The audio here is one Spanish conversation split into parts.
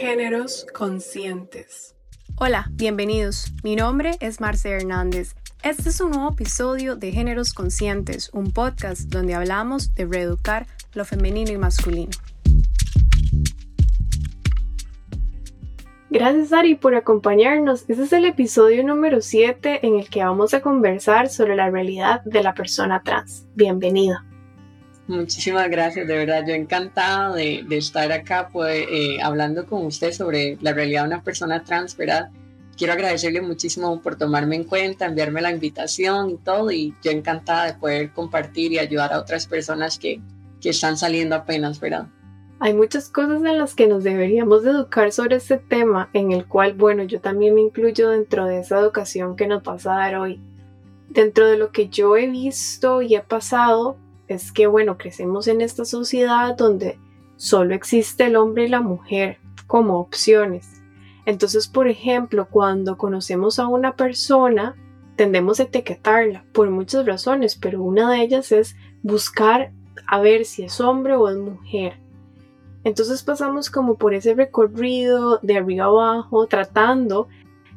Géneros conscientes. Hola, bienvenidos. Mi nombre es Marce Hernández. Este es un nuevo episodio de Géneros Conscientes, un podcast donde hablamos de reeducar lo femenino y masculino. Gracias Ari por acompañarnos. Este es el episodio número 7 en el que vamos a conversar sobre la realidad de la persona trans. Bienvenido. Muchísimas gracias, de verdad, yo encantada de, estar acá pues, eh, hablando con usted sobre la realidad de una persona trans, ¿verdad? Quiero agradecerle muchísimo por tomarme en cuenta, enviarme la invitación y todo, y yo encantada de poder compartir y ayudar a otras personas que, que están saliendo apenas, ¿verdad? Hay muchas cosas en las que nos deberíamos educar sobre este tema, en el cual, bueno, yo también me incluyo dentro de esa educación que nos vas a dar hoy. Dentro de lo que yo he visto y he pasado, es que, bueno, crecemos en esta sociedad donde solo existe el hombre y la mujer como opciones. Entonces, por ejemplo, cuando conocemos a una persona, tendemos a etiquetarla por muchas razones, pero una de ellas es buscar a ver si es hombre o es mujer. Entonces pasamos como por ese recorrido de arriba abajo, tratando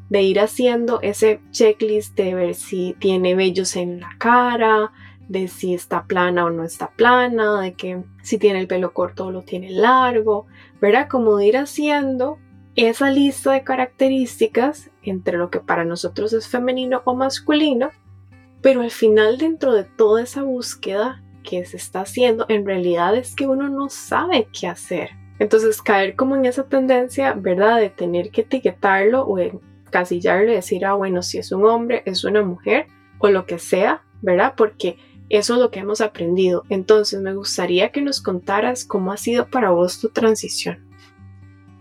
de ir haciendo ese checklist de ver si tiene vellos en la cara, de si está plana o no está plana, de que si tiene el pelo corto o lo tiene largo, ¿verdad? Como de ir haciendo esa lista de características entre lo que para nosotros es femenino o masculino, pero al final dentro de toda esa búsqueda que se está haciendo, en realidad es que uno no sabe qué hacer. Entonces caer como en esa tendencia, ¿verdad? De tener que etiquetarlo o encasillarlo y decir, ah, bueno, si es un hombre, es una mujer o lo que sea, ¿verdad? Porque eso es lo que hemos aprendido. Entonces me gustaría que nos contaras cómo ha sido para vos tu transición.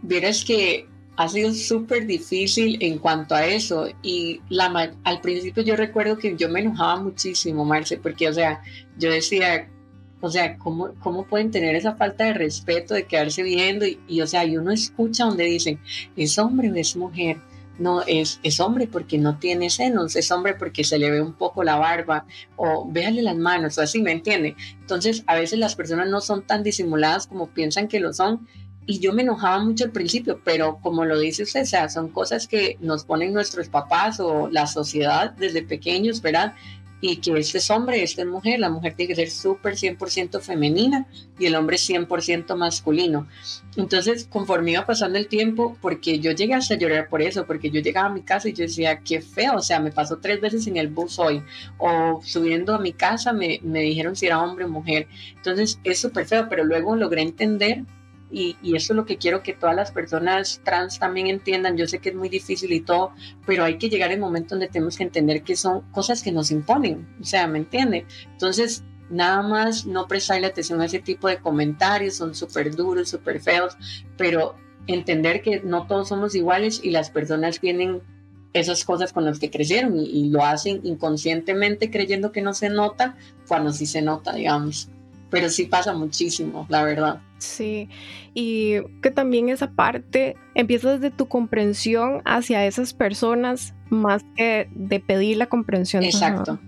Vieras que ha sido súper difícil en cuanto a eso y la, al principio yo recuerdo que yo me enojaba muchísimo, Marce, porque o sea, yo decía, o sea, ¿cómo, cómo pueden tener esa falta de respeto de quedarse viendo? Y, y, o sea, y uno escucha donde dicen, es hombre o es mujer no es, es hombre porque no tiene senos, es hombre porque se le ve un poco la barba, o véale las manos, o así, ¿me entiende? Entonces, a veces las personas no son tan disimuladas como piensan que lo son, y yo me enojaba mucho al principio, pero como lo dice usted, o sea, son cosas que nos ponen nuestros papás o la sociedad desde pequeños, ¿verdad? Y que este es hombre, esta es mujer, la mujer tiene que ser súper 100% femenina y el hombre 100% masculino. Entonces, conforme iba pasando el tiempo, porque yo llegué hasta llorar por eso, porque yo llegaba a mi casa y yo decía, qué feo, o sea, me pasó tres veces en el bus hoy, o subiendo a mi casa me, me dijeron si era hombre o mujer. Entonces, es súper feo, pero luego logré entender y, eso es lo que quiero que todas las personas trans también entiendan. Yo sé que es muy difícil y todo, pero hay que llegar al momento donde tenemos que entender que son cosas que nos imponen, o sea, ¿me entiende? Entonces, nada más no prestarle atención a ese tipo de comentarios, son súper duros, súper feos, pero entender que no todos somos iguales y las personas tienen esas cosas con las que crecieron y, y lo hacen inconscientemente creyendo que no se nota cuando sí se nota, digamos pero sí pasa muchísimo, la verdad. Sí, y que también esa parte empieza desde tu comprensión hacia esas personas más que de pedir la comprensión. Exacto,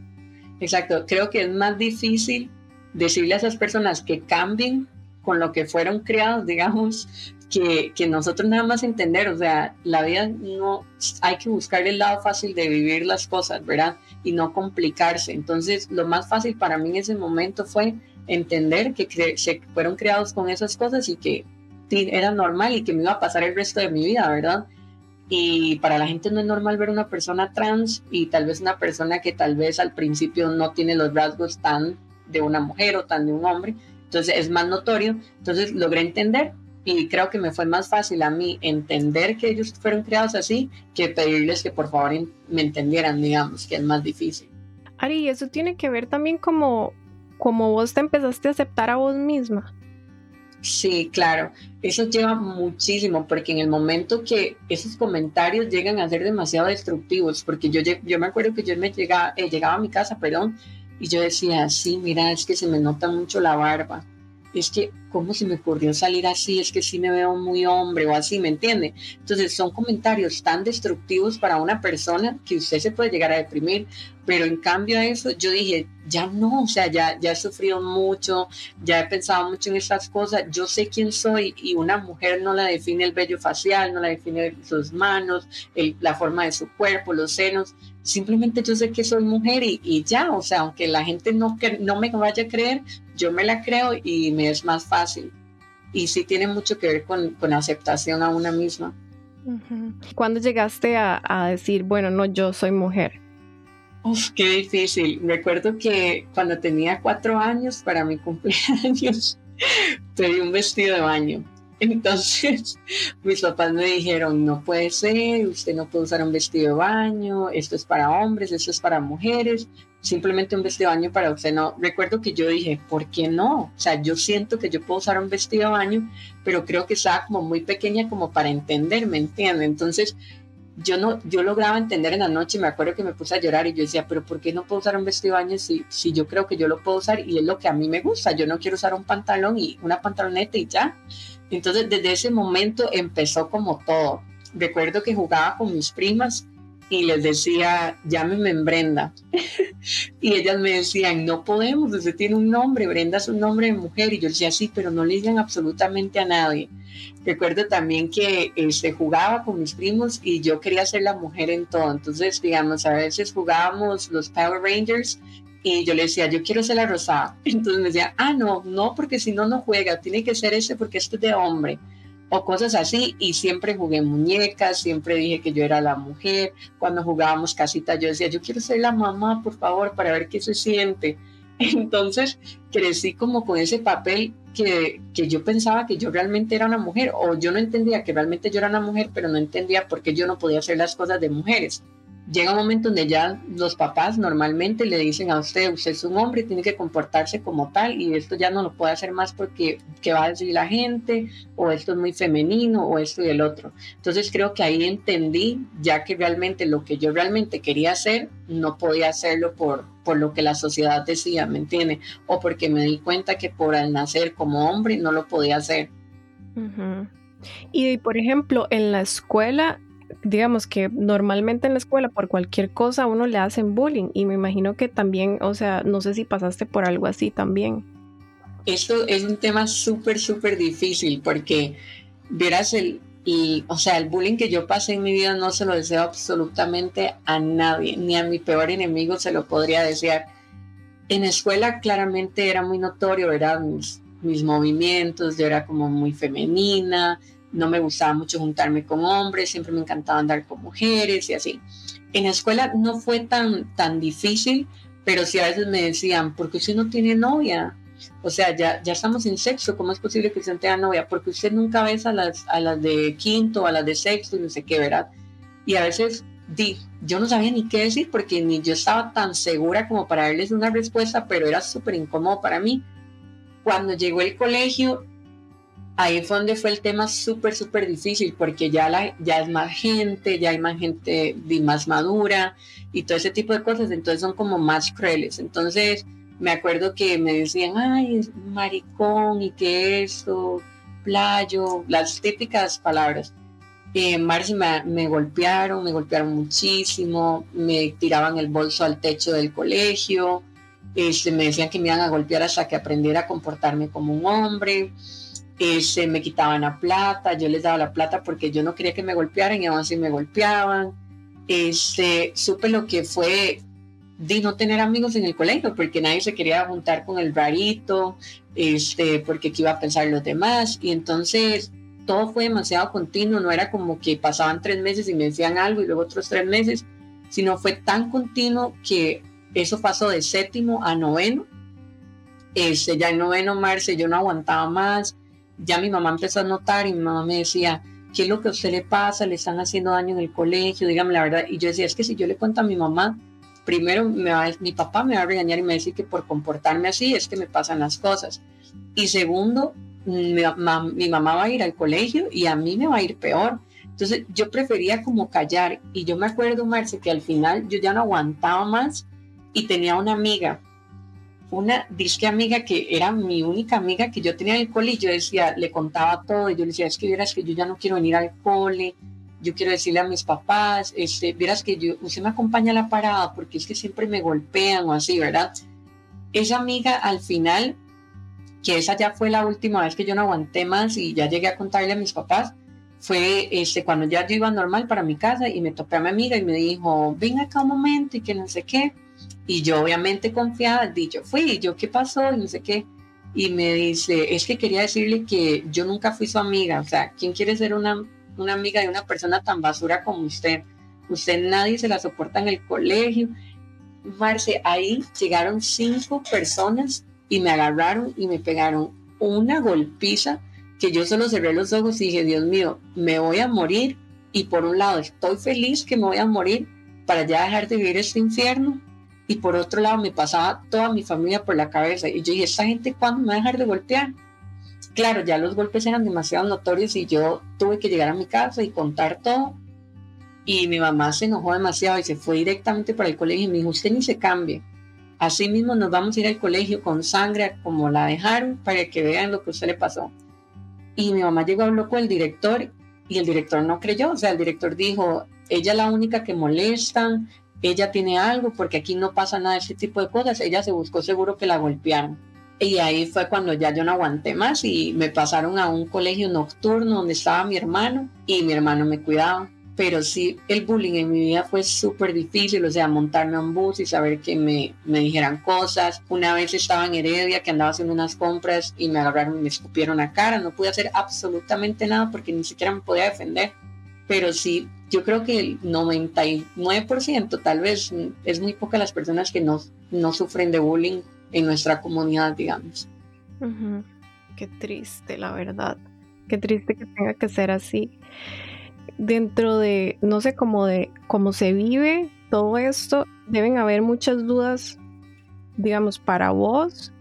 exacto. Creo que es más difícil decirle a esas personas que cambien con lo que fueron creados, digamos, que, que, nosotros nada más entender, o sea, la vida no, hay que buscar el lado fácil de vivir las cosas, ¿verdad? Y no complicarse. Entonces, lo más fácil para mí en ese momento fue entender que se fueron creados con esas cosas y que era normal y que me iba a pasar el resto de mi vida, ¿verdad? Y para la gente no es normal ver una persona trans y tal vez una persona que tal vez al principio no tiene los rasgos tan de una mujer o tan de un hombre, entonces es más notorio, entonces logré entender y creo que me fue más fácil a mí entender que ellos fueron creados así que pedirles que por favor me entendieran, digamos, que es más difícil. Ari, eso tiene que ver también como como vos te empezaste a aceptar a vos misma. Sí, claro, eso lleva muchísimo, porque en el momento que esos comentarios llegan a ser demasiado destructivos, porque yo, yo me acuerdo que yo me llegaba, eh, llegaba a mi casa, perdón, y yo decía, sí, mira, es que se me nota mucho la barba, es que ¿cómo se me ocurrió salir así? Es que sí me veo muy hombre o así, ¿me entiende? Entonces son comentarios tan destructivos para una persona que usted se puede llegar a deprimir, pero en cambio a eso yo dije, ya no, o sea, ya, ya he sufrido mucho, ya he pensado mucho en estas cosas, yo sé quién soy y una mujer no la define el vello facial, no la define sus manos, la forma de su cuerpo, los senos, simplemente yo sé que soy mujer y, ya, o sea, aunque la gente no, no me vaya a creer, yo me la creo y me es más fácil. Y sí tiene mucho que ver con, con aceptación a una misma. ¿Cuándo llegaste a, a decir, bueno, no, yo soy mujer? Uf, qué difícil. Recuerdo que cuando tenía cuatro años para mi cumpleaños pedí un vestido de baño entonces, mis papás me dijeron, no puede ser, usted no puede usar un vestido de baño, esto es para hombres, esto es para mujeres, simplemente un vestido de baño para usted no. Recuerdo que yo dije, ¿por qué no? O sea, yo siento que yo puedo usar un vestido de baño, pero creo que estaba como muy pequeña como para entender, ¿me entiende? Entonces, yo no, yo lograba entender en la noche, me acuerdo que me puse a llorar y yo decía, pero ¿por qué no puedo usar un vestido de baño si, si yo creo que yo lo puedo usar y es lo que a mí me gusta? Yo no quiero usar un pantalón y una pantaloneta y ya. Entonces, desde ese momento empezó como todo. Recuerdo que jugaba con mis primas y les decía, llámeme Brenda. y ellas me decían, no podemos, usted tiene un nombre, Brenda es un nombre de mujer. Y yo decía, sí, pero no le digan absolutamente a nadie. Recuerdo también que se este, jugaba con mis primos y yo quería ser la mujer en todo. Entonces, digamos, a veces jugábamos los Power Rangers y yo le decía, yo quiero ser la rosada. Entonces me decía, ah, no, no, porque si no, no juega, tiene que ser ese porque esto es de hombre. O cosas así. Y siempre jugué muñecas, siempre dije que yo era la mujer. Cuando jugábamos casita, yo decía, yo quiero ser la mamá, por favor, para ver qué se siente. Entonces crecí como con ese papel que, que, yo pensaba que yo realmente era una mujer o yo no entendía que realmente yo era una mujer, pero no entendía por qué yo no podía hacer las cosas de mujeres llega un momento donde ya los papás normalmente le dicen a usted, usted es un hombre, tiene que comportarse como tal y esto ya no lo puede hacer más porque qué va a decir la gente o esto es muy femenino o esto y el otro. Entonces creo que ahí entendí ya que realmente lo que yo realmente quería hacer no podía hacerlo por, por lo que la sociedad decía, ¿me entiende? O porque me di cuenta que por al nacer como hombre no lo podía hacer. Y por ejemplo, en la escuela digamos que normalmente en la escuela por cualquier cosa uno le hacen bullying y me imagino que también, o sea, no sé si pasaste por algo así también. Esto es un tema súper, súper difícil porque verás el, o sea, el bullying que yo pasé en mi vida no se lo deseo absolutamente a nadie, ni a mi peor enemigo se lo podría desear. En la escuela claramente era muy notorio, eran mis, mis movimientos, yo era como muy femenina, no me gustaba mucho juntarme con hombres, siempre me encantaba andar con mujeres y así. En la escuela no fue tan, tan difícil, pero sí a veces me decían, ¿por qué usted no tiene novia? O sea, ya, ya estamos en sexo, ¿cómo es posible que usted tenga novia? Porque usted nunca ves a las, a las de quinto, a las de sexto y no sé qué, ¿verdad? Y a veces di, yo no sabía ni qué decir porque ni yo estaba tan segura como para darles una respuesta, pero era súper incómodo para mí. Cuando llegó el colegio, ahí fue donde fue el tema súper, súper difícil, porque ya, la, ya es más gente, ya hay más gente más madura y todo ese tipo de cosas, entonces son como más crueles. Entonces me acuerdo que me decían, ay, maricón y qué eso, playo, las típicas palabras. Eh, Marci me, me, golpearon, me golpearon muchísimo, me tiraban el bolso al techo del colegio, este, me decían que me iban a golpear hasta que aprendiera a comportarme como un hombre se me quitaban la plata, yo les daba la plata porque yo no quería que me golpearan y aún así me golpeaban. Este, supe lo que fue de no tener amigos en el colegio porque nadie se quería juntar con el rarito, este, porque qué iba a pensar los demás y entonces todo fue demasiado continuo, no era como que pasaban tres meses y me decían algo y luego otros tres meses, sino fue tan continuo que eso pasó de séptimo a noveno. Este, ya en noveno, Marce, yo no aguantaba más ya mi mamá empezó a notar y mi mamá me decía, ¿qué es lo que a usted le pasa? ¿Le están haciendo daño en el colegio? Dígame la verdad. Y yo decía, es que si yo le cuento a mi mamá, primero me va, mi papá me va a regañar y me va a decir que por comportarme así es que me pasan las cosas. Y segundo, mi, mi mamá va a ir al colegio y a mí me va a ir peor. Entonces yo prefería como callar. Y yo me acuerdo, Marce, que al final yo ya no aguantaba más y tenía una amiga una disque amiga que era mi única amiga que yo tenía en el cole y yo decía, le contaba todo y yo le decía, es que vieras que yo ya no quiero venir al cole, yo quiero decirle a mis papás, este, vieras que yo, usted me acompaña a la parada porque es que siempre me golpean o así, ¿verdad? Esa amiga al final, que esa ya fue la última vez que yo no aguanté más y ya llegué a contarle a mis papás, fue este, cuando ya yo iba normal para mi casa y me topé a mi amiga y me dijo, ven acá un momento y que no sé qué. Y yo obviamente confiada, dicho, fui, yo, ¿qué pasó? Y no sé qué. Y me dice, es que quería decirle que yo nunca fui su amiga. O sea, ¿quién quiere ser una, una amiga de una persona tan basura como usted? Usted nadie se la soporta en el colegio. Marce, ahí llegaron cinco personas y me agarraron y me pegaron una golpiza que yo solo cerré los ojos y dije, Dios mío, me voy a morir. Y por un lado, estoy feliz que me voy a morir para ya dejar de vivir este infierno. Y por otro lado, me pasaba toda mi familia por la cabeza. Y yo dije, ¿esta gente cuándo me va a dejar de golpear? Claro, ya los golpes eran demasiado notorios y yo tuve que llegar a mi casa y contar todo. Y mi mamá se enojó demasiado y se fue directamente para el colegio y me dijo, usted ni se cambie. Así mismo nos vamos a ir al colegio con sangre como la dejaron para que vean lo que usted le pasó. Y mi mamá llegó a hablar con el director y el director no creyó, o sea, el director dijo, ella es la única que molestan, ella tiene algo, porque aquí no pasa nada de ese tipo de cosas, ella se buscó seguro que la golpearon. Y ahí fue cuando ya yo no aguanté más y me pasaron a un colegio nocturno donde estaba mi hermano y mi hermano me cuidaba pero sí el bullying en mi vida fue súper difícil, o sea, montarme a un bus y saber que me, me dijeran cosas. Una vez estaba en Heredia que andaba haciendo unas compras y me agarraron y me escupieron la cara, no pude hacer absolutamente nada porque ni siquiera me podía defender, pero sí, yo creo que el 99% tal vez es muy poca las personas que no, sufren de bullying en nuestra comunidad, digamos. Qué triste, la verdad. Qué triste que tenga que ser así dentro de, no sé, cómo de cómo se vive todo esto, deben haber muchas dudas, digamos, para vos,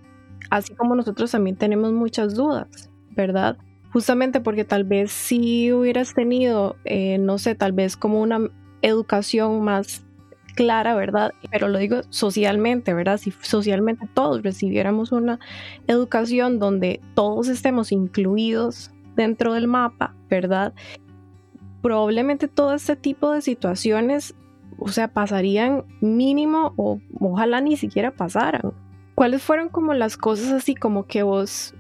así como nosotros también tenemos muchas dudas, ¿verdad? Justamente porque tal vez si hubieras tenido, eh, no sé, tal vez como una educación más clara, ¿verdad? Pero lo digo socialmente, ¿verdad? Si socialmente todos recibiéramos una educación donde todos estemos incluidos dentro del mapa, ¿verdad? probablemente todo este tipo de situaciones, o sea, pasarían mínimo o ojalá ni siquiera pasaran. ¿Cuáles fueron como las cosas así como que vos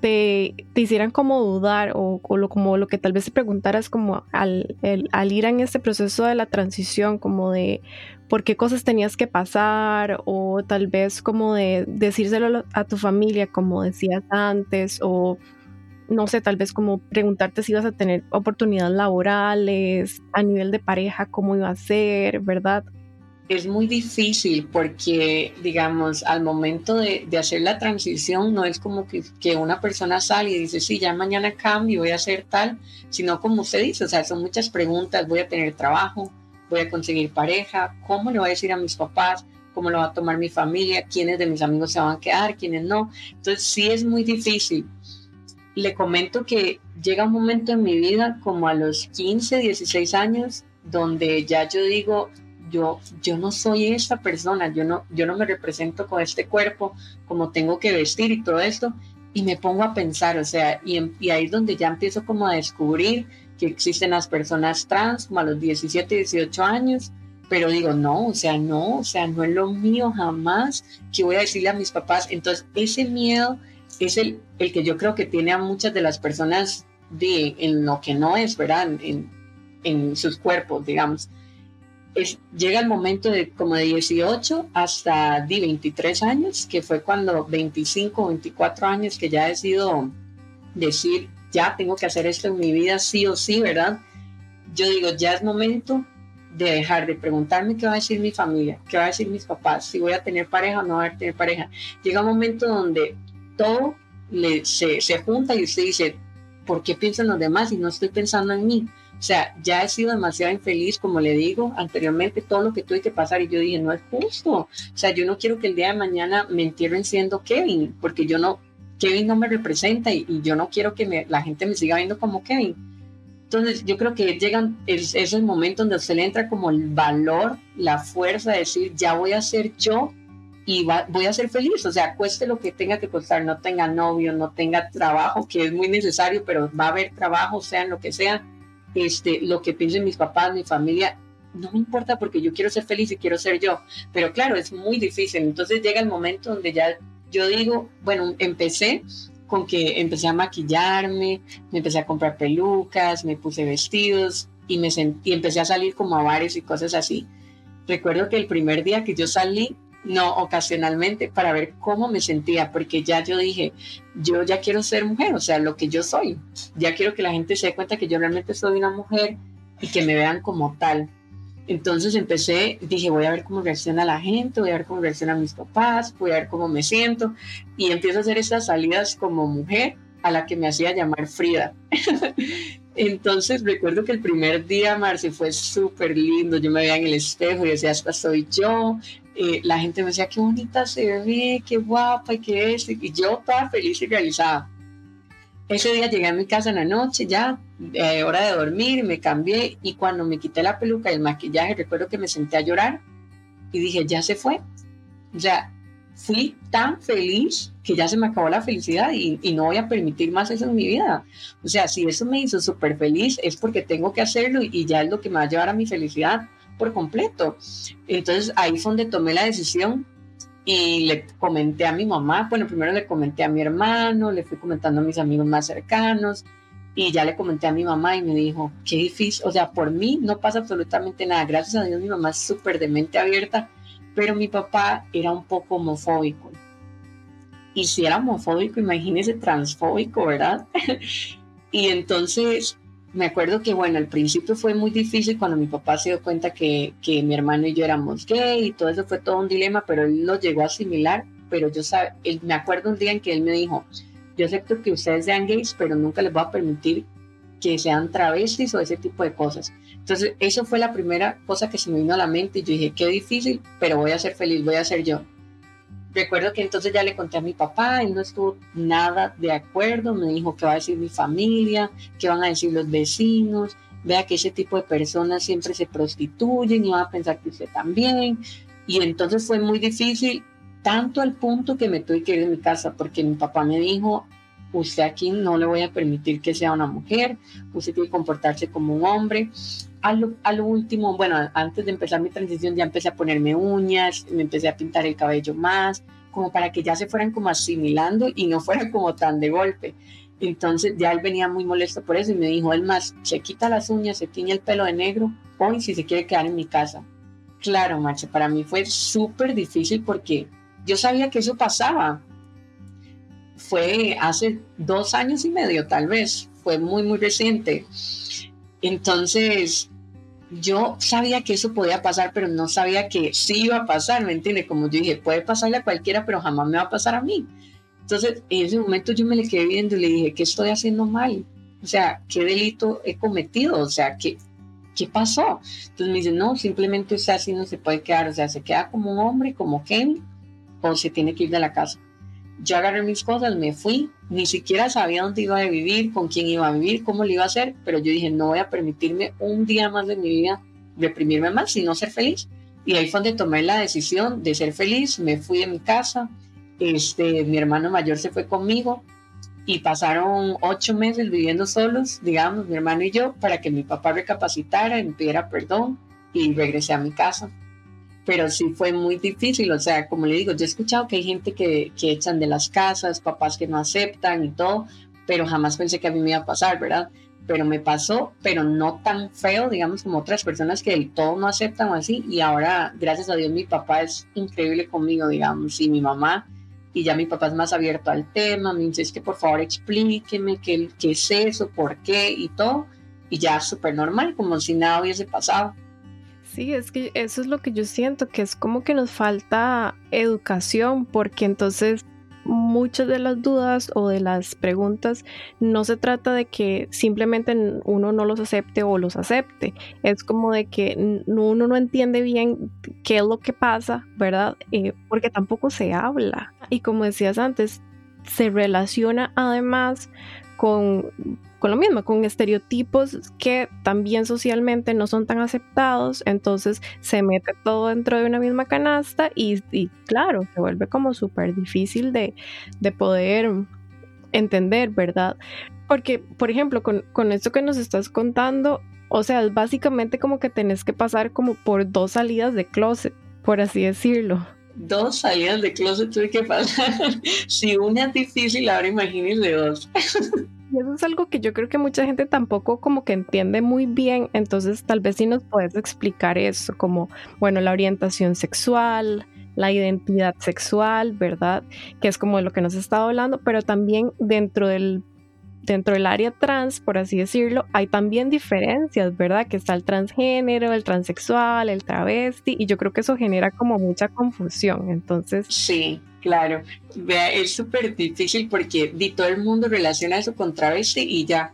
te, te hicieran como dudar o, lo, como lo que tal vez te preguntaras como al, al ir en este proceso de la transición, como de por qué cosas tenías que pasar o tal vez como de decírselo a tu familia como decías antes o no sé, tal vez como preguntarte si ibas a tener oportunidades laborales, a nivel de pareja, cómo iba a ser, ¿verdad? Es muy difícil porque, digamos, al momento de, hacer la transición, no es como que, que, una persona sale y dice, sí, ya mañana cambio, voy a hacer tal, sino como usted dice, o sea, son muchas preguntas, voy a tener trabajo, voy a conseguir pareja, cómo le voy a decir a mis papás, cómo lo va a tomar mi familia, quiénes de mis amigos se van a quedar, quiénes no. Entonces sí es muy difícil. Le comento que llega un momento en mi vida, como a los 15, 16 años, donde ya yo digo, yo, yo no soy esta persona, yo no, yo no me represento con este cuerpo, como tengo que vestir y todo esto, y me pongo a pensar, o sea, y, y ahí es donde ya empiezo como a descubrir que existen las personas trans, como a los 17, 18 años, pero digo, no, o sea, no, o sea, no es lo mío jamás que voy a decirle a mis papás. Entonces, ese miedo es el, el que yo creo que tiene a muchas de las personas de, en lo que no es, ¿verdad? En, en sus cuerpos, digamos. Es, llega el momento de como de 18 hasta de 23 años, que fue cuando 25, 24 años que ya he decidido decir, ya tengo que hacer esto en mi vida sí o sí, ¿verdad? Yo digo, ya es momento de dejar de preguntarme qué va a decir mi familia, qué va a decir mis papás, si voy a tener pareja o no voy a tener pareja. Llega un momento donde todo le, se, se junta y usted dice, ¿por qué piensan los demás y no estoy pensando en mí? Sea, ya he sido demasiado infeliz, como le digo anteriormente, todo lo que tuve que pasar y yo dije, no es justo. O sea, yo no quiero que el día de mañana me entierren siendo Kevin, porque yo no, Kevin no me representa y, yo no quiero que la gente me siga viendo como Kevin. Entonces, yo creo que llegan, es, es el momento donde usted le entra como el valor, la fuerza de decir, ya voy a ser yo y voy a ser feliz, o sea, cueste lo que tenga que costar, no tenga novio, no tenga trabajo, que es muy necesario, pero va a haber trabajo, sea en lo que sea, este, lo que piensen mis papás, mi familia, no me importa porque yo quiero ser feliz y quiero ser yo, pero claro, es muy difícil, entonces llega el momento donde ya yo digo, bueno, empecé con que empecé a maquillarme, me empecé a comprar pelucas, me puse vestidos y, me sentí, empecé a salir como a bares y cosas así. Recuerdo que el primer día que yo salí, no ocasionalmente, para ver cómo me sentía, porque ya yo dije, yo ya quiero ser mujer, o sea, lo que yo soy. Ya quiero que la gente se dé cuenta que yo realmente soy una mujer y que me vean como tal. Entonces empecé, dije, voy a ver cómo reacciona la gente, voy a ver cómo reaccionan mis papás, voy a ver cómo me siento. Y empiezo a hacer estas salidas como mujer a la que me hacía llamar Frida. Entonces recuerdo que el primer día, Marci, fue súper lindo. Yo me veía en el espejo y decía, esta soy yo. Eh, la gente me decía, qué bonita se ve, qué guapa y qué es. Y yo estaba feliz y realizada. Ese día llegué a mi casa en la noche, ya eh, hora de dormir, me cambié y cuando me quité la peluca y el maquillaje, recuerdo que me senté a llorar y dije, ya se fue. O sea, fui tan feliz que ya se me acabó la felicidad y, y, no voy a permitir más eso en mi vida. O sea, si eso me hizo súper feliz es porque tengo que hacerlo y ya es lo que me va a llevar a mi felicidad por completo. Entonces ahí fue donde tomé la decisión y le comenté a mi mamá, bueno, primero le comenté a mi hermano, le fui comentando a mis amigos más cercanos y ya le comenté a mi mamá y me dijo, qué difícil, o sea, por mí no pasa absolutamente nada, gracias a Dios mi mamá es súper de mente abierta, pero mi papá era un poco homofóbico. Y si era homofóbico, imagínese transfóbico, ¿verdad? y entonces me acuerdo que, bueno, al principio fue muy difícil cuando mi papá se dio cuenta que, que mi hermano y yo éramos gay y todo eso fue todo un dilema, pero él lo llegó a asimilar. Pero yo sabe, él, me acuerdo un día en que él me dijo, yo acepto que ustedes sean gays, pero nunca les voy a permitir que sean travestis o ese tipo de cosas. Entonces, eso fue la primera cosa que se me vino a la mente y yo dije, qué difícil, pero voy a ser feliz, voy a ser yo. Recuerdo que entonces ya le conté a mi papá, él no estuvo nada de acuerdo, me dijo qué va a decir mi familia, qué van a decir los vecinos, vea que ese tipo de personas siempre se prostituyen y van a pensar que usted también. Y entonces fue muy difícil, tanto al punto que me tuve que ir de mi casa, porque mi papá me dijo, usted aquí no le voy a permitir que sea una mujer, usted tiene que comportarse como un hombre. A lo, a lo, último, bueno, antes de empezar mi transición ya empecé a ponerme uñas, me empecé a pintar el cabello más, como para que ya se fueran como asimilando y no fueran como tan de golpe. Entonces ya él venía muy molesto por eso y me dijo, él más, se quita las uñas, se tiñe el pelo de negro, hoy si se quiere quedar en mi casa. Claro, Marcha, para mí fue súper difícil porque yo sabía que eso pasaba, fue hace dos años y medio, tal vez, fue muy, muy reciente. Entonces, yo sabía que eso podía pasar, pero no sabía que sí iba a pasar, ¿me entiendes? Como yo dije, puede pasarle a cualquiera, pero jamás me va a pasar a mí. Entonces, en ese momento yo me le quedé viendo y le dije, ¿qué estoy haciendo mal? O sea, ¿qué delito he cometido? O sea, ¿qué, qué pasó? Entonces me dice, no, simplemente usted así no se puede quedar, o sea, se queda como un hombre, como Ken, o se tiene que ir de la casa. Yo agarré mis cosas, me fui, ni siquiera sabía dónde iba a vivir, con quién iba a vivir, cómo lo iba a hacer, pero yo dije, no voy a permitirme un día más de mi vida reprimirme más, sino ser feliz. Y ahí fue donde tomé la decisión de ser feliz, me fui de mi casa, este, mi hermano mayor se fue conmigo y pasaron ocho meses viviendo solos, digamos, mi hermano y yo, para que mi papá recapacitara, me pidiera perdón y regresé a mi casa pero sí fue muy difícil, o sea, como le digo, yo he escuchado que hay gente que, que echan de las casas, papás que no aceptan y todo, pero jamás pensé que a mí me iba a pasar, ¿verdad? Pero me pasó, pero no tan feo, digamos, como otras personas que del todo no aceptan o así, y ahora, gracias a Dios, mi papá es increíble conmigo, digamos, y mi mamá, y ya mi papá es más abierto al tema, me dice, es que por favor explíqueme qué, qué es eso, por qué y todo, y ya súper normal, como si nada hubiese pasado. Sí, es que eso es lo que yo siento, que es como que nos falta educación, porque entonces muchas de las dudas o de las preguntas no se trata de que simplemente uno no los acepte o los acepte, es como de que uno no entiende bien qué es lo que pasa, ¿verdad? Eh, porque tampoco se habla. Y como decías antes, se relaciona además con, con lo mismo, con estereotipos que también socialmente no son tan aceptados, entonces se mete todo dentro de una misma canasta y, claro, se vuelve como súper difícil de, de poder entender, ¿verdad? Porque, por ejemplo, con, con esto que nos estás contando, o sea, es básicamente como que tenés que pasar como por dos salidas de closet, por así decirlo. Dos salidas de closet tuve que pasar. si una es difícil, ahora imagínense dos. Y eso es algo que yo creo que mucha gente tampoco como que entiende muy bien, entonces tal vez sí nos puedes explicar eso, como, bueno, la orientación sexual, la identidad sexual, ¿verdad? Que es como de lo que nos estado hablando, pero también dentro del dentro del área trans, por así decirlo, hay también diferencias, ¿verdad? Que está el transgénero, el transexual, el travesti, y yo creo que eso genera como mucha confusión. Entonces. Sí, claro. Vea, es súper difícil porque di, todo el mundo relaciona eso con travesti y ya.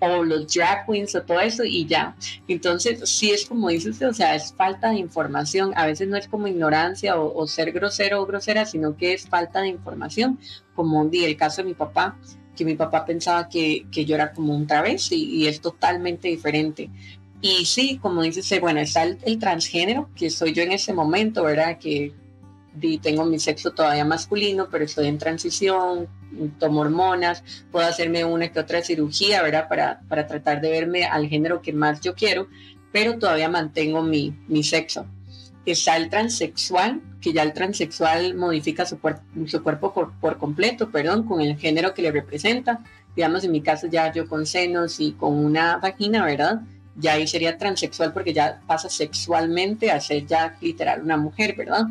O los drag queens o todo eso y ya. Entonces, sí es como dices, o sea, es falta de información. A veces no es como ignorancia o, o ser grosero o grosera, sino que es falta de información. Como di el caso de mi papá, que mi papá pensaba que, que yo era como un travesti y es totalmente diferente. Y sí, como dices, eh, bueno, está el, transgénero, que soy yo en ese momento, ¿verdad? Que tengo mi sexo todavía masculino, pero estoy en transición, tomo hormonas, puedo hacerme una que otra cirugía, ¿verdad? Para, para tratar de verme al género que más yo quiero, pero todavía mantengo mi, mi sexo. Está el transexual, que ya el transexual modifica su, su cuerpo por, completo, perdón, con el género que le representa. Digamos, en mi caso ya yo con senos y con una vagina, ¿verdad? Ya ahí sería transexual porque ya pasa sexualmente a ser ya literal una mujer, ¿verdad?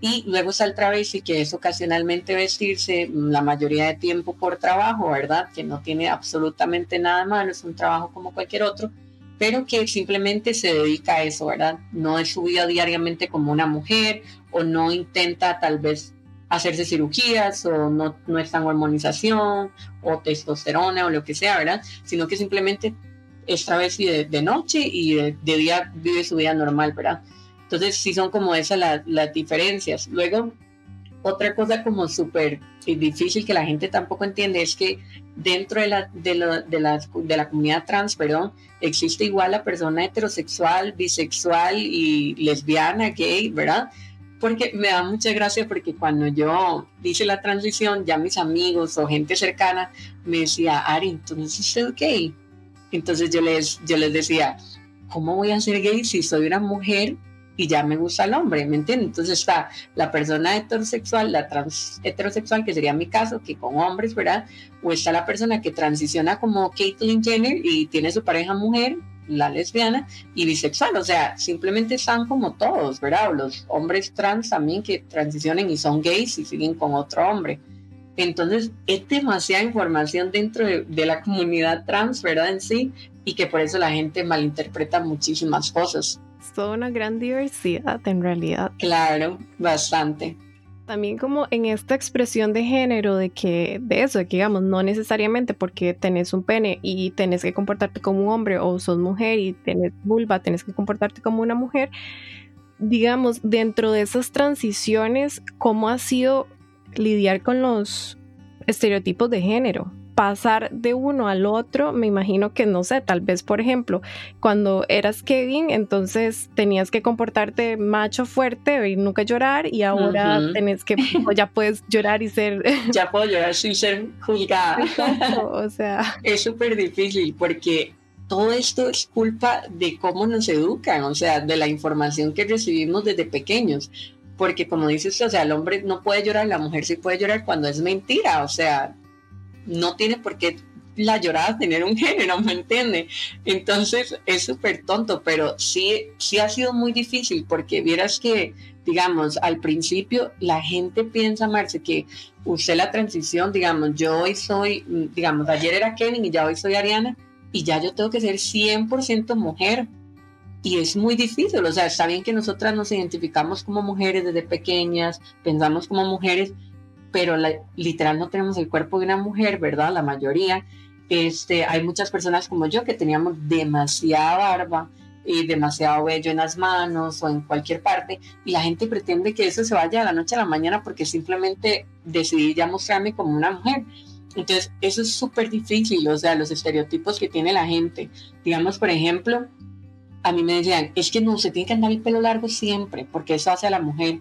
Y luego está el travesti, que es ocasionalmente vestirse la mayoría de tiempo por trabajo, ¿verdad? Que no tiene absolutamente nada malo, es un trabajo como cualquier otro pero que simplemente se dedica a eso, ¿verdad? No es su vida diariamente como una mujer o no intenta tal vez hacerse cirugías o no, no está en hormonización o testosterona o lo que sea, ¿verdad? Sino que simplemente es travesti de, de noche y de, día vive su vida normal, ¿verdad? Entonces sí son como esas las, las diferencias. Luego, otra cosa como súper difícil que la gente tampoco entiende es que dentro de la, de, la, de, la, de la comunidad trans, perdón, existe igual la persona heterosexual, bisexual y lesbiana, gay, ¿verdad? Porque me da mucha gracia porque cuando yo hice la transición, ya mis amigos o gente cercana me decía, Ari, entonces usted gay. Entonces yo les, yo les decía, ¿cómo voy a ser gay si soy una mujer y ya me gusta el hombre, ¿me entiendes? Entonces está la persona heterosexual, la trans heterosexual, que sería mi caso, que con hombres, ¿verdad? O está la persona que transiciona como Caitlyn Jenner y tiene su pareja mujer, la lesbiana, y bisexual, o sea, simplemente están como todos, ¿verdad? O los hombres trans también que transicionen y son gays y siguen con otro hombre. Entonces, es demasiada información dentro de, de, la comunidad trans, ¿verdad? En sí, y que por eso la gente malinterpreta muchísimas cosas toda una gran diversidad en realidad. Claro, bastante. También como en esta expresión de género, de que, de eso, de que digamos, no necesariamente porque tenés un pene y tenés que comportarte como un hombre o sos mujer y tenés vulva, tenés que comportarte como una mujer, digamos, dentro de esas transiciones, ¿cómo ha sido lidiar con los estereotipos de género? Pasar de uno al otro, me imagino que no sé, tal vez por ejemplo, cuando eras Kevin, entonces tenías que comportarte macho fuerte y nunca llorar y ahora tenés que, ya puedes llorar y ser... Ya puedo llorar sin ser juzgada. o sea... Es súper difícil porque todo esto es culpa de cómo nos educan, o sea, de la información que recibimos desde pequeños. Porque como dices, o sea, el hombre no puede llorar, la mujer sí puede llorar cuando es mentira, o sea, no tiene por qué la llorada tener un género, ¿me entiende? Entonces es súper tonto, pero sí, sí ha sido muy difícil porque vieras que, digamos, al principio la gente piensa, Marce, que usé la transición, digamos, yo hoy soy, digamos, ayer era Kevin y ya hoy soy Ariana y ya yo tengo que ser 100% mujer. Y es muy difícil, o sea, está bien que nosotras nos identificamos como mujeres desde pequeñas, pensamos como mujeres, pero literal no tenemos el cuerpo de una mujer, ¿verdad? La mayoría. Este, hay muchas personas como yo que teníamos demasiada barba y demasiado vello en las manos o en cualquier parte y la gente pretende que eso se vaya de la noche a la mañana porque simplemente decidí ya mostrarme como una mujer. Entonces, eso es súper difícil, o sea, los estereotipos que tiene la gente. Digamos, por ejemplo, a mí me decían, es que no, usted tiene que andar el pelo largo siempre, porque eso hace a la mujer.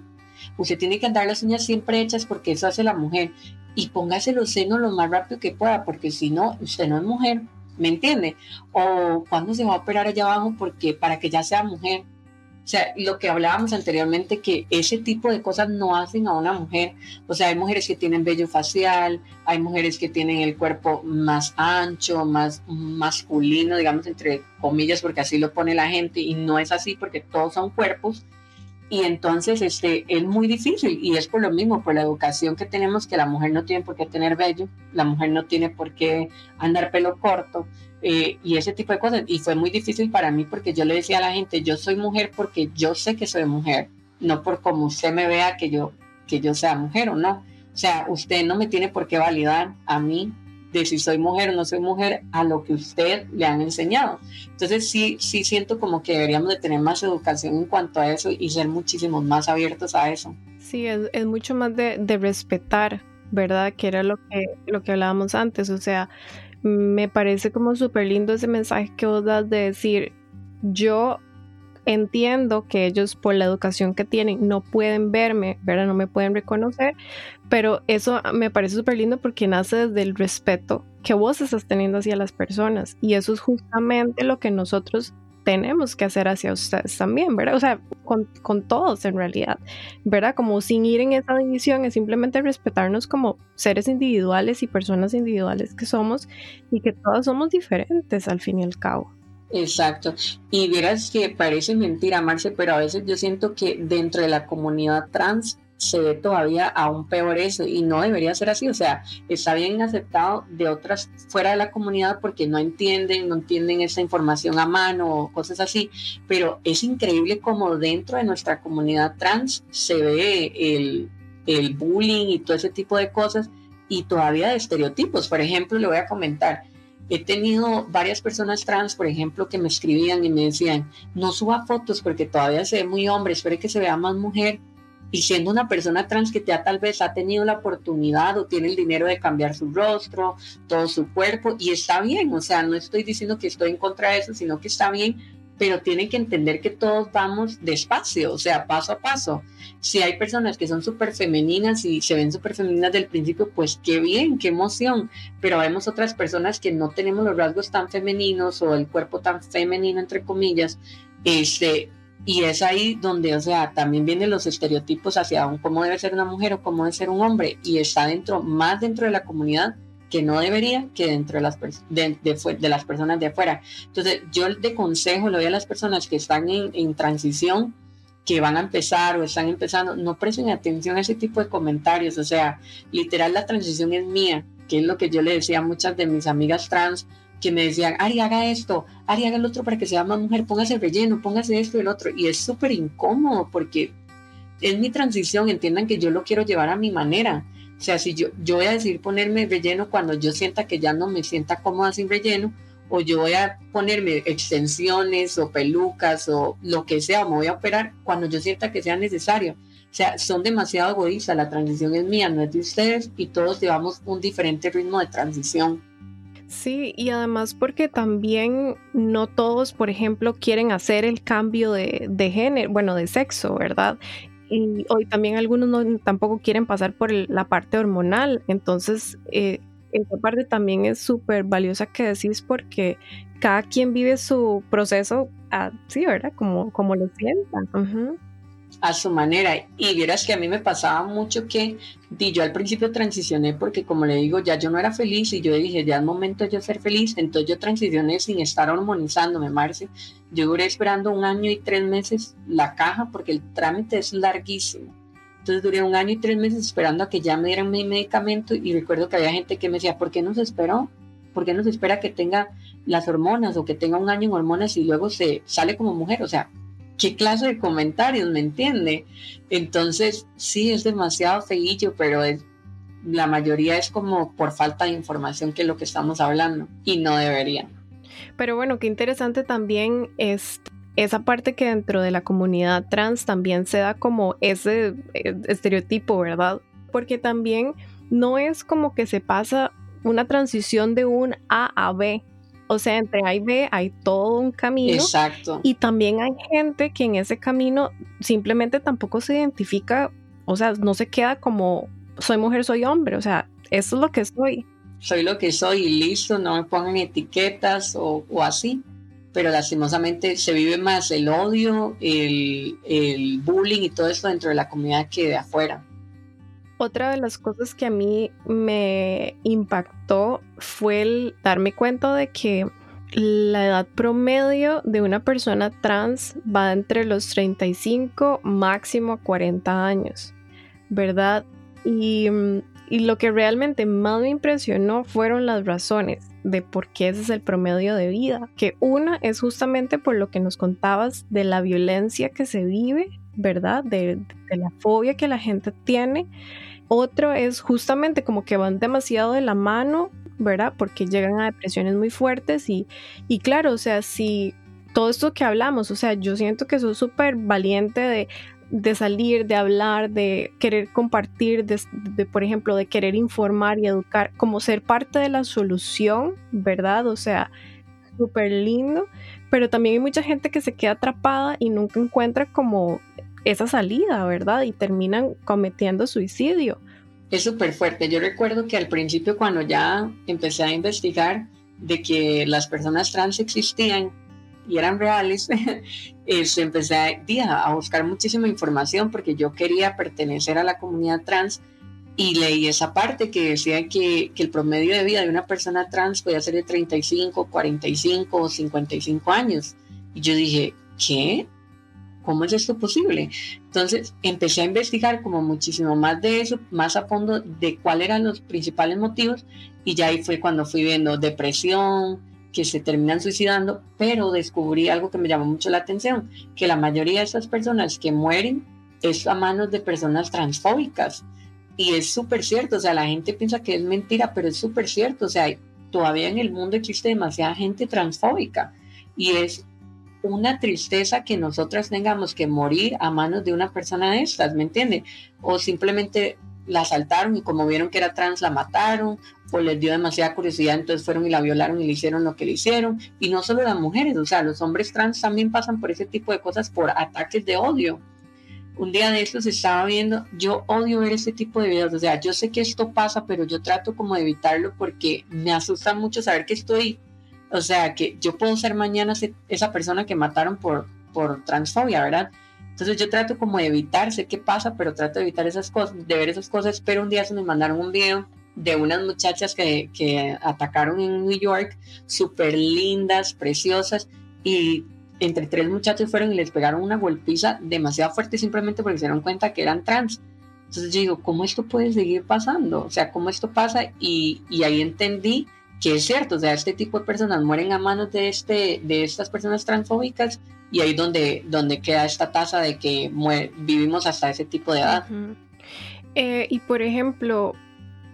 Usted tiene que andar las uñas siempre hechas, porque eso hace la mujer. Y póngase los senos lo más rápido que pueda, porque si no, usted no es mujer, ¿me entiende? O cuando se va a operar allá abajo, porque para que ya sea mujer o sea, lo que hablábamos anteriormente, que ese tipo de cosas no hacen a una mujer. O sea, hay mujeres que tienen vello facial, hay mujeres que tienen el cuerpo más ancho, más masculino, digamos, entre comillas, porque así lo pone la gente, y no es así porque todos son cuerpos. Y entonces este, es muy difícil y es por lo mismo, por la educación que tenemos, que la mujer no tiene por qué tener vello, la mujer no tiene por qué andar pelo corto, eh, y ese tipo de cosas. Y fue muy difícil para mí porque yo le decía a la gente, yo soy mujer porque yo sé que soy mujer, no por como usted me vea que yo, que yo sea mujer o no. O sea, usted no me tiene por qué validar a mí si soy mujer o no soy mujer a lo que usted le han enseñado. Entonces sí, sí siento como que deberíamos de tener más educación en cuanto a eso y ser muchísimos más abiertos a eso. Sí, es, es mucho más de, de, respetar, ¿verdad? Que era lo que, lo que hablábamos antes, o sea, me parece como súper lindo ese mensaje que vos das de decir, yo entiendo que ellos por la educación que tienen no pueden verme, ¿verdad? No me pueden reconocer, pero eso me parece súper lindo porque nace desde el respeto que vos estás teniendo hacia las personas y eso es justamente lo que nosotros tenemos que hacer hacia ustedes también, ¿verdad? O sea, con, todos en realidad, ¿verdad? Como sin ir en esa división, es simplemente respetarnos como seres individuales y personas individuales que somos y que todas somos diferentes al fin y al cabo. Exacto. Y verás que parece mentira, Marce, pero a veces yo siento que dentro de la comunidad trans se ve todavía aún peor eso y no debería ser así. O sea, está bien aceptado de otras fuera de la comunidad porque no entienden, no entienden esa información a mano o cosas así, pero es increíble como dentro de nuestra comunidad trans se ve el, el bullying y todo ese tipo de cosas y todavía de estereotipos. Por ejemplo, le voy a comentar. He tenido varias personas trans, por ejemplo, que me escribían y me decían, no suba fotos porque todavía se ve muy hombre, espere que se vea más mujer y siendo una persona trans que ya tal vez ha tenido la oportunidad o tiene el dinero de cambiar su rostro, todo su cuerpo, y está bien, o sea, no estoy diciendo que estoy en contra de eso, sino que está bien, pero tienen que entender que todos vamos despacio, o sea, paso a paso. Si hay personas que son súper femeninas y se ven súper femeninas del principio, pues qué bien, qué emoción, pero vemos otras personas que no tenemos los rasgos tan femeninos o el cuerpo tan femenino, entre comillas, este, y es ahí donde, o sea, también vienen los estereotipos hacia cómo debe ser una mujer o cómo debe ser un hombre. Y está dentro, más dentro de la comunidad que no debería que dentro de las, de, de, las personas de afuera. Entonces, yo de consejo le doy a las personas que están en, en transición, que van a empezar o están empezando, no presten atención a ese tipo de comentarios. O sea, literal, la transición es mía, que es lo que yo le decía a muchas de mis amigas trans que me decían, Ari, haga esto, Ari, haga el otro para que sea más mujer, póngase relleno, póngase esto y el otro. Y es súper incómodo porque es mi transición, entiendan que yo lo quiero llevar a mi manera. O sea, si yo, yo voy a decidir ponerme relleno cuando yo sienta que ya no me sienta cómoda sin relleno, o yo voy a ponerme extensiones o pelucas o lo que sea, me voy a operar cuando yo sienta que sea necesario. O sea, son demasiado egoístas, la transición es mía, no es de ustedes, y todos llevamos un diferente ritmo de transición. Sí, y además porque también no todos, por ejemplo, quieren hacer el cambio de, género, bueno, de sexo, ¿verdad? Y hoy también algunos no, tampoco quieren pasar por la parte hormonal. Entonces, eh, esa parte también es súper valiosa que decís porque cada quien vive su proceso así, ¿verdad? Como, como lo sienta a su manera. Y vieras que a mí me pasaba mucho que di, yo al principio transicioné porque como le digo, ya yo no era feliz y yo dije, ya es momento de yo ser feliz. Entonces yo transicioné sin estar hormonizándome, Marce. Yo duré esperando un año y tres meses la caja porque el trámite es larguísimo. Entonces duré un año y tres meses esperando a que ya me dieran mi medicamento y recuerdo que había gente que me decía, ¿por qué no se esperó? ¿Por qué no se espera que tenga las hormonas o que tenga un año en hormonas y luego se sale como mujer? O sea, qué clase de comentarios, ¿me entiende? Entonces, sí, es demasiado feillo, pero es, la mayoría es como por falta de información que es lo que estamos hablando y no deberían. Pero bueno, qué interesante también es esa parte que dentro de la comunidad trans también se da como ese eh, estereotipo, ¿verdad? Porque también no es como que se pasa una transición de un A a B. O sea, entre A y B hay todo un camino. Exacto. Y también hay gente que en ese camino simplemente tampoco se identifica, o sea, no se queda como soy mujer, soy hombre. O sea, eso es lo que soy. Soy lo que soy y listo, no me pongan etiquetas o, o así. Pero lastimosamente se vive más el odio, el, el bullying y todo esto dentro de la comunidad que de afuera. Otra de las cosas que a mí me impactó fue el darme cuenta de que la edad promedio de una persona trans va entre los 35 máximo a 40 años, ¿verdad? Y, y, lo que realmente más me impresionó fueron las razones de por qué ese es el promedio de vida. Que una es justamente por lo que nos contabas de la violencia que se vive, ¿verdad? De, la fobia que la gente tiene otro es justamente como que van demasiado de la mano, ¿verdad? Porque llegan a depresiones muy fuertes y, y claro, o sea, si todo esto que hablamos, o sea, yo siento que soy súper valiente de, de, salir, de hablar, de querer compartir, de, de, por ejemplo, de querer informar y educar, como ser parte de la solución, ¿verdad? O sea, súper lindo, pero también hay mucha gente que se queda atrapada y nunca encuentra como esa salida, ¿verdad? Y terminan cometiendo suicidio. Es súper fuerte. Yo recuerdo que al principio cuando ya empecé a investigar de que las personas trans existían y eran reales, este, empecé a, a buscar muchísima información porque yo quería pertenecer a la comunidad trans y leí esa parte que decía que, que, el promedio de vida de una persona trans podía ser de 35, 45 o 55 años. Y yo dije, ¿qué? ¿Cómo es esto posible? Entonces empecé a investigar como muchísimo más de eso, más a fondo de cuáles eran los principales motivos y ya ahí fue cuando fui viendo depresión, que se terminan suicidando, pero descubrí algo que me llamó mucho la atención, que la mayoría de esas personas que mueren es a manos de personas transfóbicas. Y es súper cierto, o sea, la gente piensa que es mentira, pero es súper cierto, o sea, todavía en el mundo existe demasiada gente transfóbica y es una tristeza que nosotras tengamos que morir a manos de una persona de estas, ¿me entiende? O simplemente la asaltaron y como vieron que era trans la mataron o les dio demasiada curiosidad, entonces fueron y la violaron y le hicieron lo que le hicieron. Y no solo las mujeres, o sea, los hombres trans también pasan por ese tipo de cosas, por ataques de odio. Un día de estos estaba viendo, yo odio ver ese tipo de videos, o sea, yo sé que esto pasa, pero yo trato como de evitarlo porque me asusta mucho saber que estoy o sea, que yo puedo ser mañana esa persona que mataron por, por transfobia, ¿verdad? Entonces yo trato como de evitar, sé qué pasa, pero trato de evitar esas cosas, de ver esas cosas, pero un día se me mandaron un video de unas muchachas que, que atacaron en New York, súper lindas, preciosas, y entre tres muchachos fueron y les pegaron una golpiza demasiado fuerte simplemente porque se dieron cuenta que eran trans. Entonces yo digo, ¿cómo esto puede seguir pasando? O sea, ¿cómo esto pasa? Y, y ahí entendí que es cierto, o sea, este tipo de personas mueren a manos de, este, de estas personas transfóbicas y ahí donde, donde queda esta tasa de que vivimos hasta ese tipo de edad. Eh, y por ejemplo,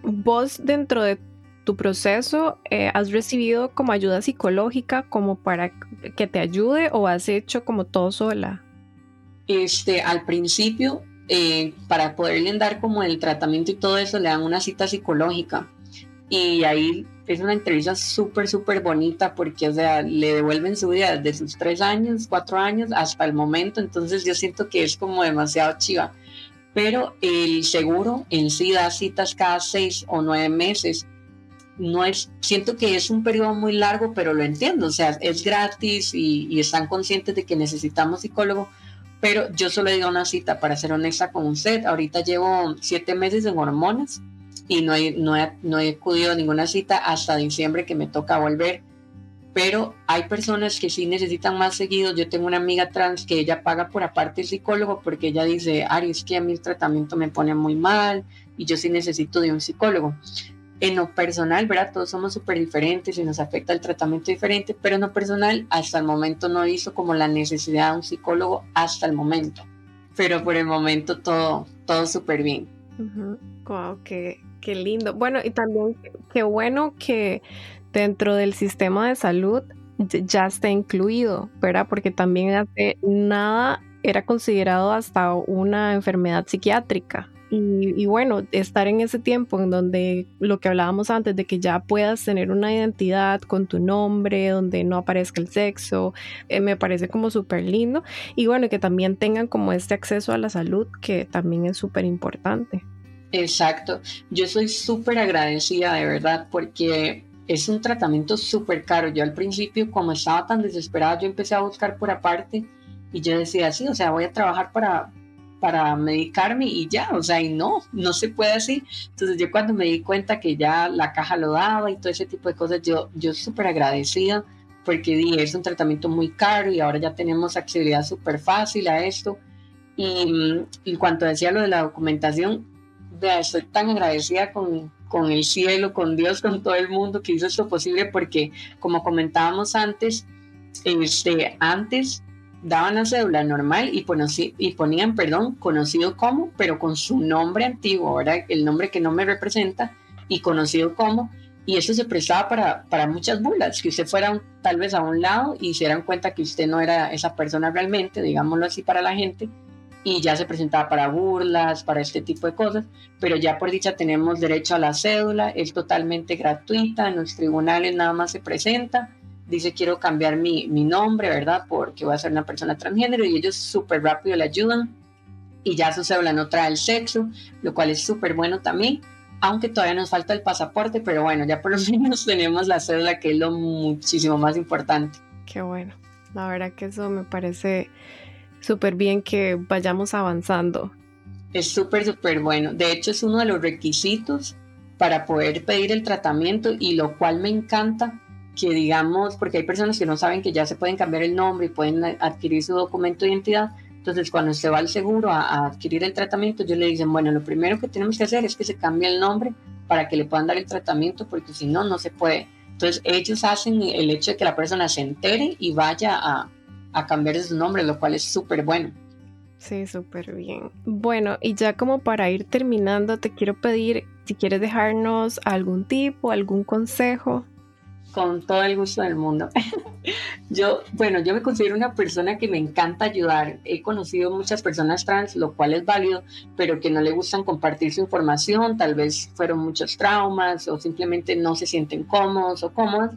vos dentro de tu proceso eh, has recibido como ayuda psicológica como para que te ayude o has hecho como todo sola? Este, al principio, eh, para poderle dar como el tratamiento y todo eso, le dan una cita psicológica y ahí es una entrevista súper, súper bonita porque, o sea, le devuelven su vida desde sus tres años, cuatro años hasta el momento. Entonces yo siento que es como demasiado chiva. Pero el seguro en sí da citas cada seis o nueve meses. No es, siento que es un periodo muy largo, pero lo entiendo. O sea, es gratis y, y están conscientes de que necesitamos psicólogo. Pero yo solo digo una cita, para ser honesta con usted. Ahorita llevo siete meses en hormonas y no, hay, no, he, no he acudido a ninguna cita hasta diciembre que me toca volver. Pero hay personas que sí necesitan más seguido. Yo tengo una amiga trans que ella paga por aparte el psicólogo porque ella dice, Ari, es que a mí el tratamiento me pone muy mal y yo sí necesito de un psicólogo. En lo personal, ¿verdad? Todos somos súper diferentes y nos afecta el tratamiento diferente, pero en lo personal, hasta el momento no hizo como la necesidad de un psicólogo hasta el momento. Pero por el momento todo, todo súper bien. Wow, qué, qué lindo. Bueno, y también qué bueno que dentro del sistema de salud ya esté incluido, ¿verdad? Porque también hace nada era considerado hasta una enfermedad psiquiátrica y, bueno, estar en ese tiempo en donde lo que hablábamos antes, de que ya puedas tener una identidad con tu nombre, donde no aparezca el sexo, eh, me parece como súper lindo. Y bueno, que también tengan como este acceso a la salud, que también es súper importante. Exacto. Yo soy súper agradecida, de verdad, porque es un tratamiento súper caro. Yo al principio, como estaba tan desesperada, yo empecé a buscar por aparte y yo decía, sí, o sea, voy a trabajar para, para medicarme y ya, o sea, y no, no se puede así. Entonces yo cuando me di cuenta que ya la caja lo daba y todo ese tipo de cosas, yo, yo súper agradecida porque di, es un tratamiento muy caro y ahora ya tenemos accesibilidad súper fácil a esto. Y en cuanto decía lo de la documentación, estoy tan agradecida con, con el cielo, con Dios, con todo el mundo que hizo esto posible, porque como comentábamos antes, este, antes daban la cédula normal y, y ponían, perdón, conocido como, pero con su nombre antiguo, ahora el nombre que no me representa y conocido como, y eso se prestaba para, para muchas burlas, que usted fuera tal vez a un lado y se dieran cuenta que usted no era esa persona realmente, digámoslo así para la gente, y ya se presentaba para burlas, para este tipo de cosas, pero ya por dicha tenemos derecho a la cédula, es totalmente gratuita, en los tribunales nada más se presenta, dice quiero cambiar mi, mi nombre, ¿verdad? Porque voy a ser una persona transgénero y ellos súper rápido le ayudan y ya su cédula no trae el sexo, lo cual es súper bueno también, aunque todavía nos falta el pasaporte, pero bueno, ya por lo menos tenemos la cédula que es lo muchísimo más importante. Qué bueno, la verdad que eso me parece súper bien que vayamos avanzando. Es súper, súper bueno. De hecho, es uno de los requisitos para poder pedir el tratamiento y lo cual me encanta que digamos, porque hay personas que no saben que ya se pueden cambiar el nombre y pueden adquirir su documento de identidad. Entonces, cuando se va al seguro a, adquirir el tratamiento, ellos le dicen, bueno, lo primero que tenemos que hacer es que se cambie el nombre para que le puedan dar el tratamiento, porque si no, no se puede. Entonces, ellos hacen el hecho de que la persona se entere y vaya a, a cambiar su nombre, lo cual es súper bueno. Sí, súper bien. Bueno, y ya como para ir terminando, te quiero pedir si quieres dejarnos algún tipo, algún consejo. Con todo el gusto del mundo. yo, bueno, yo me considero una persona que me encanta ayudar. He conocido muchas personas trans, lo cual es válido, pero que no le gustan compartir su información. Tal vez fueron muchos traumas o simplemente no se sienten cómodos o cómodas.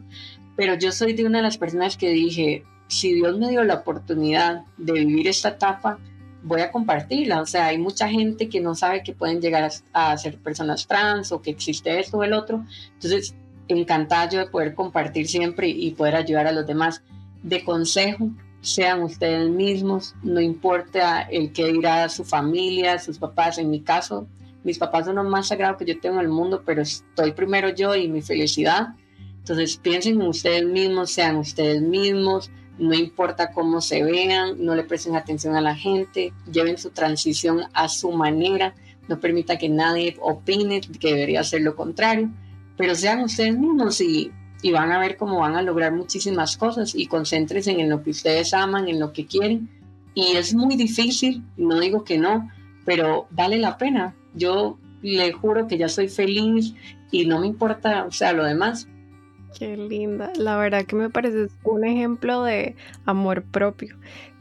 Pero yo soy de una de las personas que dije, si Dios me dio la oportunidad de vivir esta etapa, voy a compartirla. O sea, hay mucha gente que no sabe que pueden llegar a, ser personas trans o que existe esto o el otro. Entonces, encantada yo de poder compartir siempre y poder ayudar a los demás. De consejo, sean ustedes mismos, no importa el que dirá su familia, sus papás. En mi caso, mis papás son lo más sagrado que yo tengo en el mundo, pero estoy primero yo y mi felicidad. Entonces piensen en ustedes mismos, sean ustedes mismos, no importa cómo se vean, no le presten atención a la gente, lleven su transición a su manera, no permita que nadie opine que debería ser lo contrario, pero sean ustedes mismos y, y van a ver cómo van a lograr muchísimas cosas y concéntrense en lo que ustedes aman, en lo que quieren. Y es muy difícil, no digo que no, pero vale la pena. Yo le juro que ya soy feliz y no me importa, o sea, lo demás, Qué linda. La verdad que me parece un ejemplo de amor propio,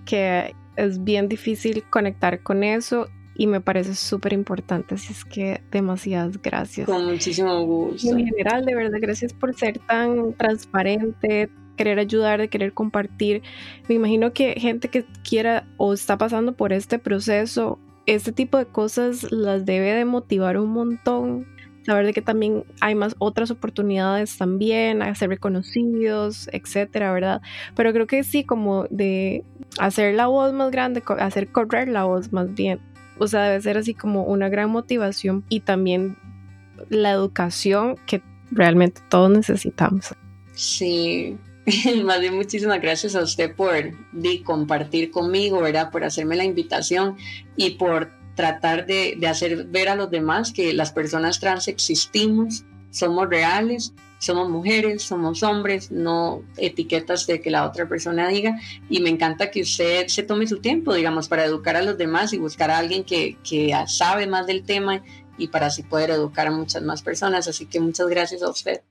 que es bien difícil conectar con eso y me parece súper importante. Así es que demasiadas gracias. Con muchísimo gusto. En general, de verdad, gracias por ser tan transparente, querer ayudar, de querer compartir. Me imagino que gente que quiera o está pasando por este proceso, este tipo de cosas las debe de motivar un montón saber de que también hay más otras oportunidades también, a ser reconocidos, etcétera, ¿verdad? Pero creo que sí, como de hacer la voz más grande, hacer correr la voz más bien. O sea, debe ser así como una gran motivación y también la educación que realmente todos necesitamos. Sí, más bien muchísimas gracias a usted por compartir conmigo, ¿verdad? Por hacerme la invitación y por tratar de, hacer ver a los demás que las personas trans existimos, somos reales, somos mujeres, somos hombres, no etiquetas de que la otra persona diga. Y me encanta que usted se tome su tiempo, digamos, para educar a los demás y buscar a alguien que, que sabe más del tema y para así poder educar a muchas más personas. Así que muchas gracias a usted.